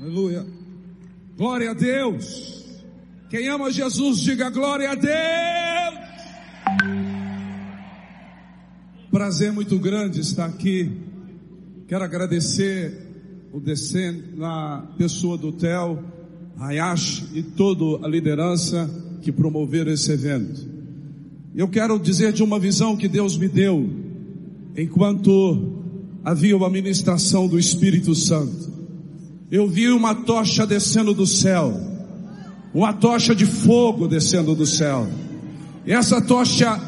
Aleluia. Glória a Deus. Quem ama Jesus, diga glória a Deus. Prazer muito grande estar aqui. Quero agradecer o descendo na pessoa do Theo, Hayashi e toda a liderança que promoveram esse evento. Eu quero dizer de uma visão que Deus me deu enquanto havia uma ministração do Espírito Santo. Eu vi uma tocha descendo do céu, uma tocha de fogo descendo do céu. E essa tocha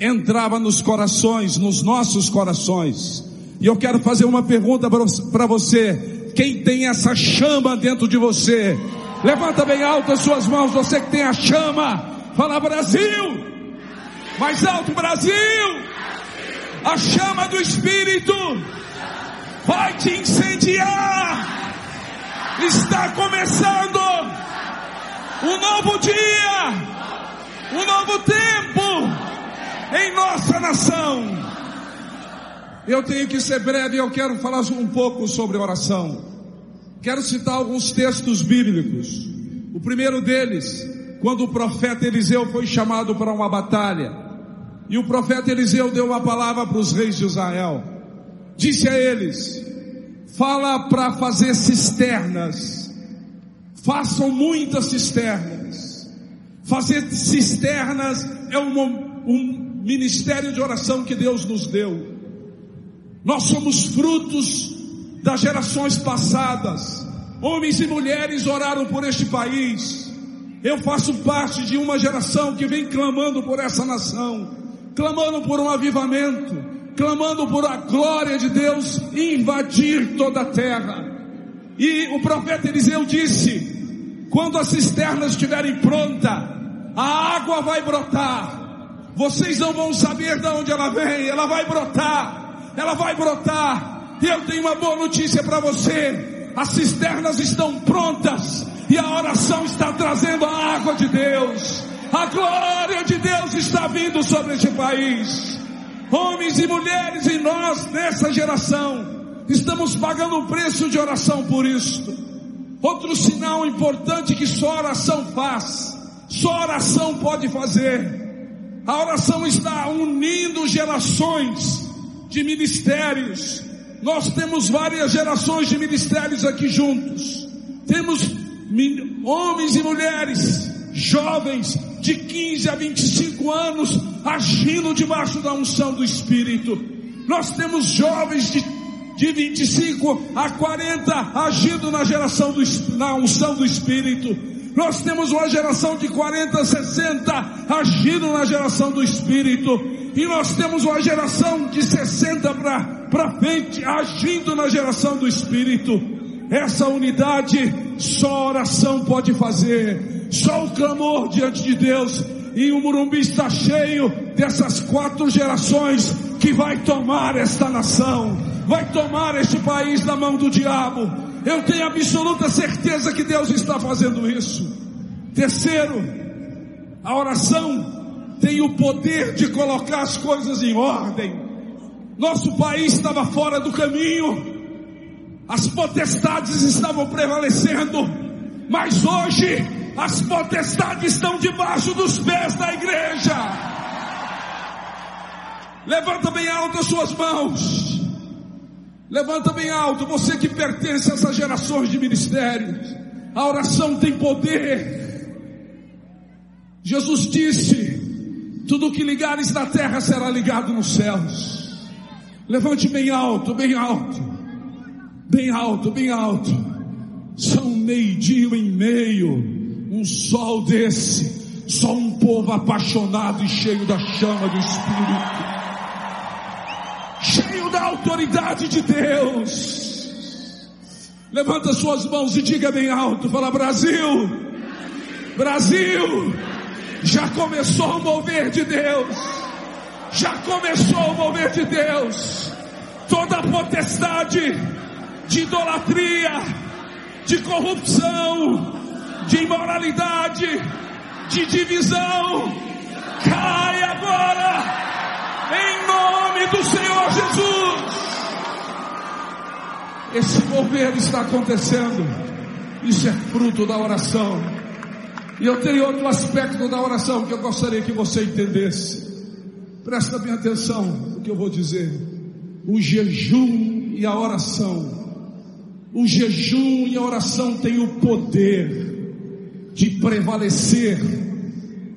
entrava nos corações, nos nossos corações. E eu quero fazer uma pergunta para você. Quem tem essa chama dentro de você? Levanta bem alto as suas mãos, você que tem a chama. Fala Brasil! Mais alto Brasil! A chama do Espírito vai te incendiar. Está começando um novo dia, um novo tempo em nossa nação. Eu tenho que ser breve, eu quero falar um pouco sobre oração. Quero citar alguns textos bíblicos. O primeiro deles, quando o profeta Eliseu foi chamado para uma batalha, e o profeta Eliseu deu uma palavra para os reis de Israel. Disse a eles: fala para fazer cisternas. Façam muitas cisternas. Fazer cisternas é um, ministério de oração que Deus nos deu. Nós somos frutos das gerações passadas. Homens e mulheres oraram por este país. Eu faço parte de uma geração que vem clamando por essa nação, clamando por um avivamento, clamando por a glória de Deus invadir toda a terra. E o profeta Eliseu disse: quando as cisternas estiverem prontas, a água vai brotar. Vocês não vão saber de onde ela vem, ela vai brotar, ela vai brotar. E eu tenho uma boa notícia para você: as cisternas estão prontas e a oração está trazendo a água de Deus. A glória de Deus está vindo sobre este país homens e mulheres e nós nessa geração estamos pagando o preço de oração por isto. Outro sinal importante que só oração faz, só oração pode fazer. A oração está unindo gerações de ministérios. Nós temos várias gerações de ministérios aqui juntos. Temos homens e mulheres, jovens, de 15 a 25 anos agindo debaixo da unção do Espírito. Nós temos jovens de, de 25 a 40 agindo na geração do, na unção do Espírito. Nós temos uma geração de 40 a 60 agindo na geração do Espírito. E nós temos uma geração de 60 para frente agindo na geração do Espírito. Essa unidade só oração pode fazer só o clamor diante de Deus. E o Murumbi está cheio dessas quatro gerações que vai tomar esta nação, vai tomar este país da mão do diabo. Eu tenho absoluta certeza que Deus está fazendo isso. Terceiro, a oração tem o poder de colocar as coisas em ordem. Nosso país estava fora do caminho, as potestades estavam prevalecendo, mas hoje as potestades estão debaixo dos pés da igreja. Levanta bem alto as suas mãos. Levanta bem alto, você que pertence a essas gerações de ministérios. A oração tem poder. Jesus disse: Tudo que ligares na terra será ligado nos céus. Levante bem alto, bem alto, bem alto, bem alto. São meio-dia e meio um sol desse, só um povo apaixonado e cheio da chama do Espírito, cheio da autoridade de Deus. Levanta suas mãos e diga bem alto: fala Brasil, Brasil, já começou o mover de Deus, já começou o mover de Deus. Toda a potestade de idolatria, de corrupção, de imoralidade, de divisão, cai agora, em nome do Senhor Jesus. Esse mover está acontecendo. Isso é fruto da oração. E eu tenho outro aspecto da oração que eu gostaria que você entendesse. Presta bem atenção no que eu vou dizer. O jejum e a oração. O jejum e a oração têm o poder de prevalecer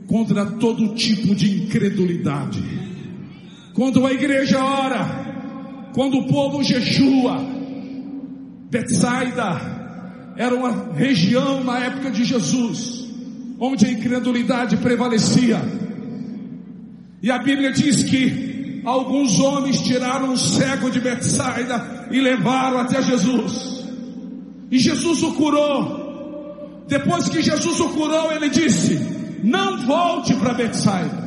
contra todo tipo de incredulidade. Quando a igreja ora, quando o povo jejua, Betsaida era uma região na época de Jesus, onde a incredulidade prevalecia. E a Bíblia diz que alguns homens tiraram o cego de Betsaida e levaram até Jesus. E Jesus o curou. Depois que Jesus o curou, ele disse: Não volte para Betsaida.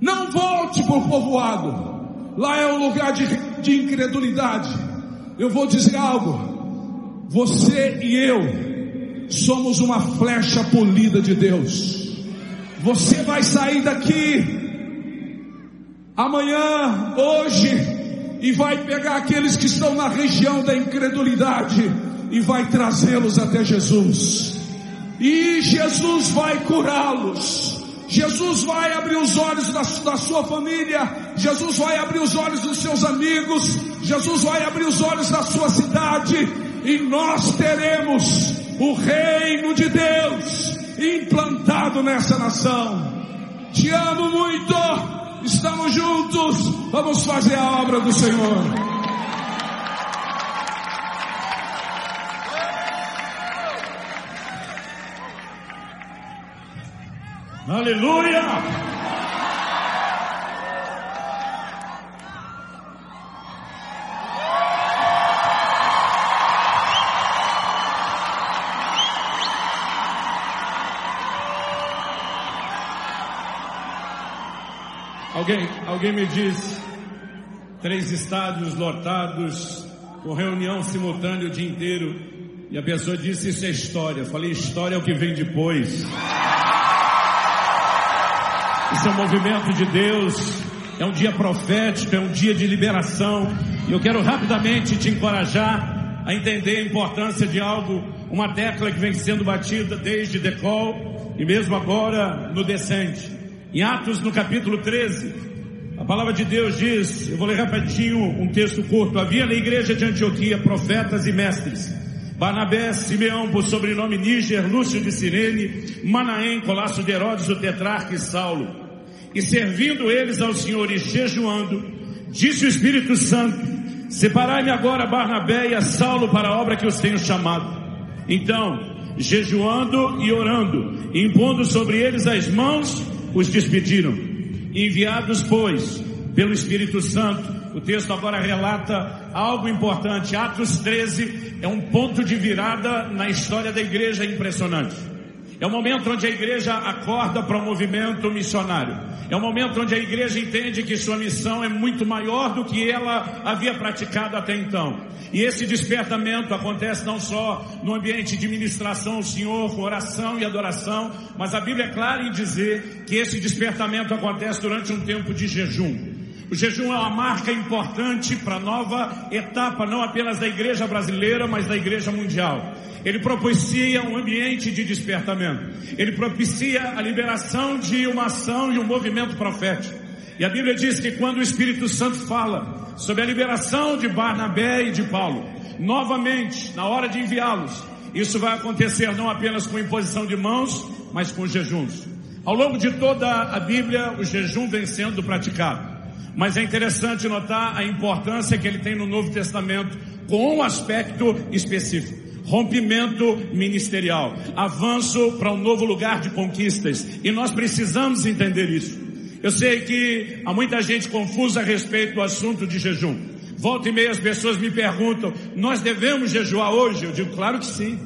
Não volte para o povoado. Lá é um lugar de, de incredulidade. Eu vou dizer algo. Você e eu somos uma flecha polida de Deus. Você vai sair daqui amanhã, hoje, e vai pegar aqueles que estão na região da incredulidade e vai trazê-los até Jesus. E Jesus vai curá-los. Jesus vai abrir os olhos da, da, sua família, Jesus vai abrir os olhos dos seus amigos, Jesus vai abrir os olhos da sua cidade, e nós teremos o reino de Deus implantado nessa nação. Te amo muito, estamos juntos, vamos fazer a obra do Senhor. Aleluia! Alguém, alguém me diz, três estádios lotados, com reunião simultânea o dia inteiro, e a pessoa disse isso é história. Eu falei, história é o que vem depois. Esse é um movimento de Deus, é um dia profético, é um dia de liberação. E eu quero rapidamente te encorajar a entender a importância de algo, uma tecla que vem sendo batida desde Decol e mesmo agora no Descente. Em Atos, no capítulo 13, a palavra de Deus diz, eu vou ler rapidinho um texto curto, havia na igreja de Antioquia profetas e mestres, Barnabé, Simeão, por sobrenome Níger, Lúcio de Sirene, Manaém, Colasso de Herodes, o tetrarca e Saulo. E servindo eles ao Senhor e jejuando, disse o Espírito Santo, separai-me agora Barnabé e a Saulo para a obra que os tenho chamado. Então, jejuando e orando, impondo sobre eles as mãos, os despediram. Enviados, pois, pelo Espírito Santo, o texto agora relata algo importante. Atos 13 é um ponto de virada na história da igreja impressionante. É o momento onde a igreja acorda para o movimento missionário. É o momento onde a igreja entende que sua missão é muito maior do que ela havia praticado até então. E esse despertamento acontece não só no ambiente de ministração Senhor, oração e adoração, mas a Bíblia é clara em dizer que esse despertamento acontece durante um tempo de jejum. O jejum é uma marca importante para a nova etapa, não apenas da igreja brasileira, mas da igreja mundial. Ele propicia um ambiente de despertamento. Ele propicia a liberação de uma ação e um movimento profético. E a Bíblia diz que quando o Espírito Santo fala sobre a liberação de Barnabé e de Paulo, novamente, na hora de enviá-los, isso vai acontecer não apenas com imposição de mãos, mas com jejuns. Ao longo de toda a Bíblia, o jejum vem sendo praticado. Mas é interessante notar a importância que ele tem no Novo Testamento com um aspecto específico. Rompimento ministerial, avanço para um novo lugar de conquistas, e nós precisamos entender isso. Eu sei que há muita gente confusa a respeito do assunto de jejum. Volta e meia as pessoas me perguntam: nós devemos jejuar hoje? Eu digo, claro que sim.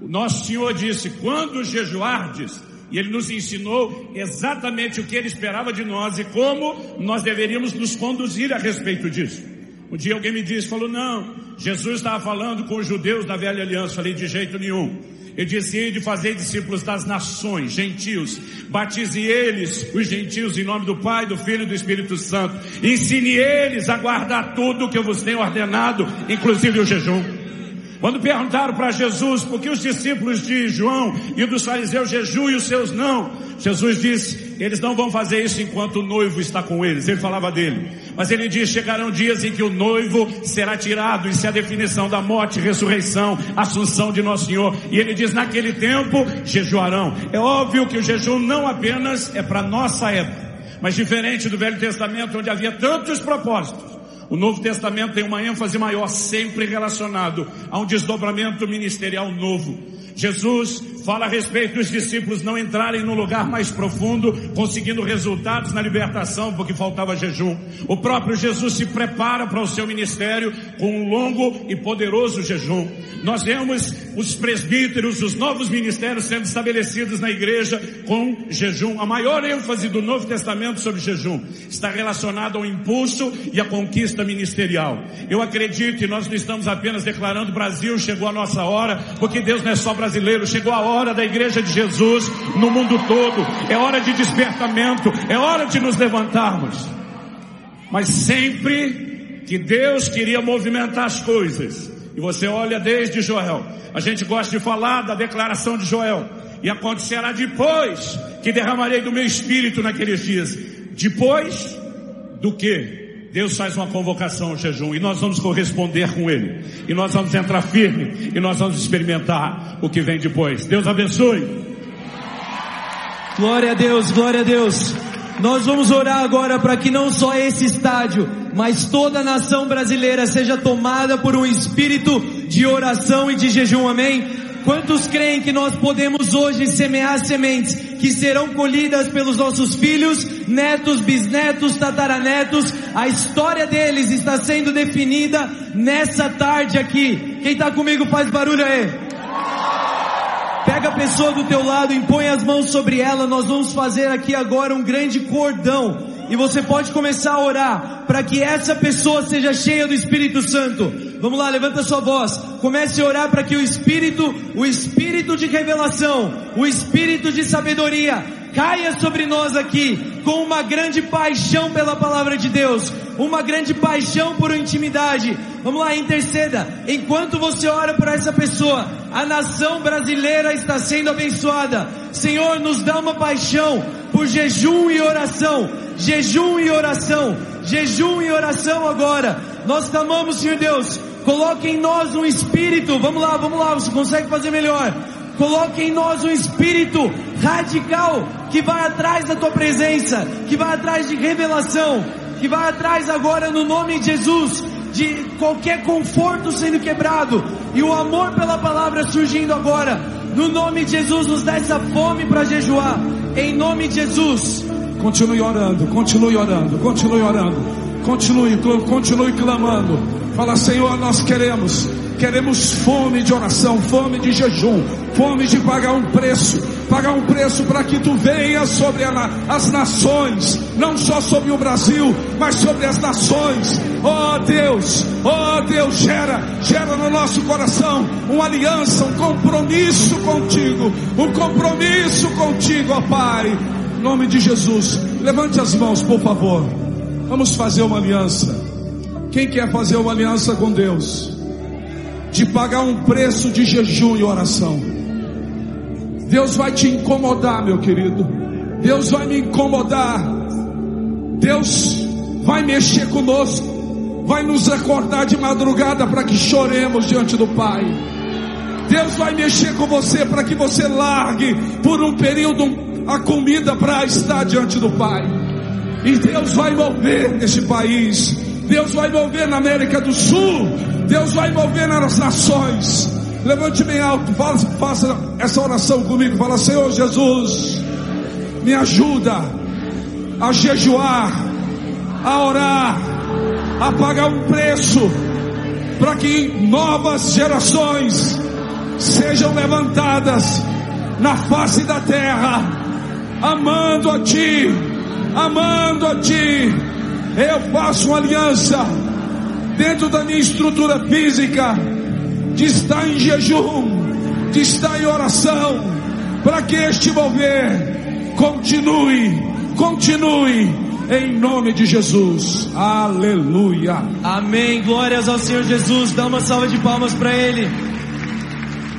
O nosso Senhor disse: quando jejuardes, e ele nos ensinou exatamente o que ele esperava de nós e como nós deveríamos nos conduzir a respeito disso. Um dia alguém me disse, falou, não, Jesus estava falando com os judeus da velha aliança. Falei, de jeito nenhum. Ele disse, de fazer discípulos das nações, gentios. Batize eles, os gentios, em nome do Pai, do Filho e do Espírito Santo. Ensine eles a guardar tudo que eu vos tenho ordenado, inclusive o jejum. Quando perguntaram para Jesus por que os discípulos de João e dos fariseus jejuam e os seus não, Jesus disse, eles não vão fazer isso enquanto o noivo está com eles. Ele falava dele. Mas ele diz, chegarão dias em que o noivo será tirado. Isso é a definição da morte, ressurreição, assunção de nosso Senhor. E ele diz, naquele tempo, jejuarão. É óbvio que o jejum não apenas é para nossa época, mas diferente do Velho Testamento, onde havia tantos propósitos. O Novo Testamento tem uma ênfase maior, sempre relacionado a um desdobramento ministerial novo. Jesus fala a respeito dos discípulos não entrarem no lugar mais profundo, conseguindo resultados na libertação, porque faltava jejum. O próprio Jesus se prepara para o seu ministério com um longo e poderoso jejum. Nós vemos os presbíteros, os novos ministérios sendo estabelecidos na igreja com jejum. A maior ênfase do Novo Testamento sobre jejum está relacionada ao impulso e à conquista ministerial. Eu acredito e nós não estamos apenas declarando Brasil chegou a nossa hora, porque Deus não é só brasileiro, chegou a hora da igreja de Jesus no mundo todo. É hora de despertamento, é hora de nos levantarmos. Mas sempre que Deus queria movimentar as coisas, e você olha desde Joel. A gente gosta de falar da declaração de Joel. E acontecerá depois que derramarei do meu espírito naqueles dias. Depois do que? Deus faz uma convocação ao jejum e nós vamos corresponder com ele. E nós vamos entrar firme e nós vamos experimentar o que vem depois. Deus abençoe. Glória a Deus, glória a Deus. Nós vamos orar agora para que não só esse estádio, mas toda a nação brasileira seja tomada por um espírito de oração e de jejum, amém? Quantos creem que nós podemos hoje semear sementes que serão colhidas pelos nossos filhos, netos, bisnetos, tataranetos? A história deles está sendo definida nessa tarde aqui. Quem está comigo faz barulho aí. Pega a pessoa do teu lado, impõe as mãos sobre ela. Nós vamos fazer aqui agora um grande cordão. E você pode começar a orar para que essa pessoa seja cheia do Espírito Santo. Vamos lá, levanta sua voz. Comece a orar para que o Espírito, o Espírito de revelação, o Espírito de sabedoria, caia sobre nós aqui com uma grande paixão pela palavra de Deus, uma grande paixão por intimidade. Vamos lá, interceda. Enquanto você ora por essa pessoa, a nação brasileira está sendo abençoada. Senhor, nos dá uma paixão por jejum e oração. Jejum e oração. Jejum e oração agora. Nós clamamos, Senhor Deus, coloque em nós um espírito. Vamos lá, vamos lá, você consegue fazer melhor. Coloque em nós um espírito radical que vai atrás da tua presença, que vai atrás de revelação, que vai atrás agora no nome de Jesus de qualquer conforto sendo quebrado e o amor pela palavra surgindo agora. No nome de Jesus, nos dá essa fome para jejuar. Em nome de Jesus. Continue orando, continue orando, continue orando, continue, continue clamando. Fala, Senhor, nós queremos Queremos fome de oração, fome de jejum, fome de pagar um preço, pagar um preço para que tu venhas sobre as nações, não só sobre o Brasil, mas sobre as nações. Oh Deus, oh Deus, gera, gera no nosso coração uma aliança, um compromisso contigo, um compromisso contigo, ó oh Pai. Em nome de Jesus, levante as mãos, por favor. Vamos fazer uma aliança. Quem quer fazer uma aliança com Deus? De pagar um preço de jejum e oração. Deus vai te incomodar, meu querido. Deus vai me incomodar. Deus vai mexer conosco. Vai nos acordar de madrugada para que choremos diante do Pai. Deus vai mexer com você para que você largue por um período a comida para estar diante do Pai. E Deus vai mover neste país. Deus vai mover na América do Sul. Deus vai mover nas nações. Levante bem alto, faça, faça essa oração comigo. Fala, Senhor Jesus, me ajuda a jejuar, a orar, a pagar um preço, para que novas gerações sejam levantadas na face da terra, amando a Ti, amando a Ti. Eu faço uma aliança dentro da minha estrutura física, de estar em jejum, de estar em oração, para que este mover continue, continue, em nome de Jesus. Aleluia. Amém. Glórias ao Senhor Jesus. Dá uma salva de palmas para Ele.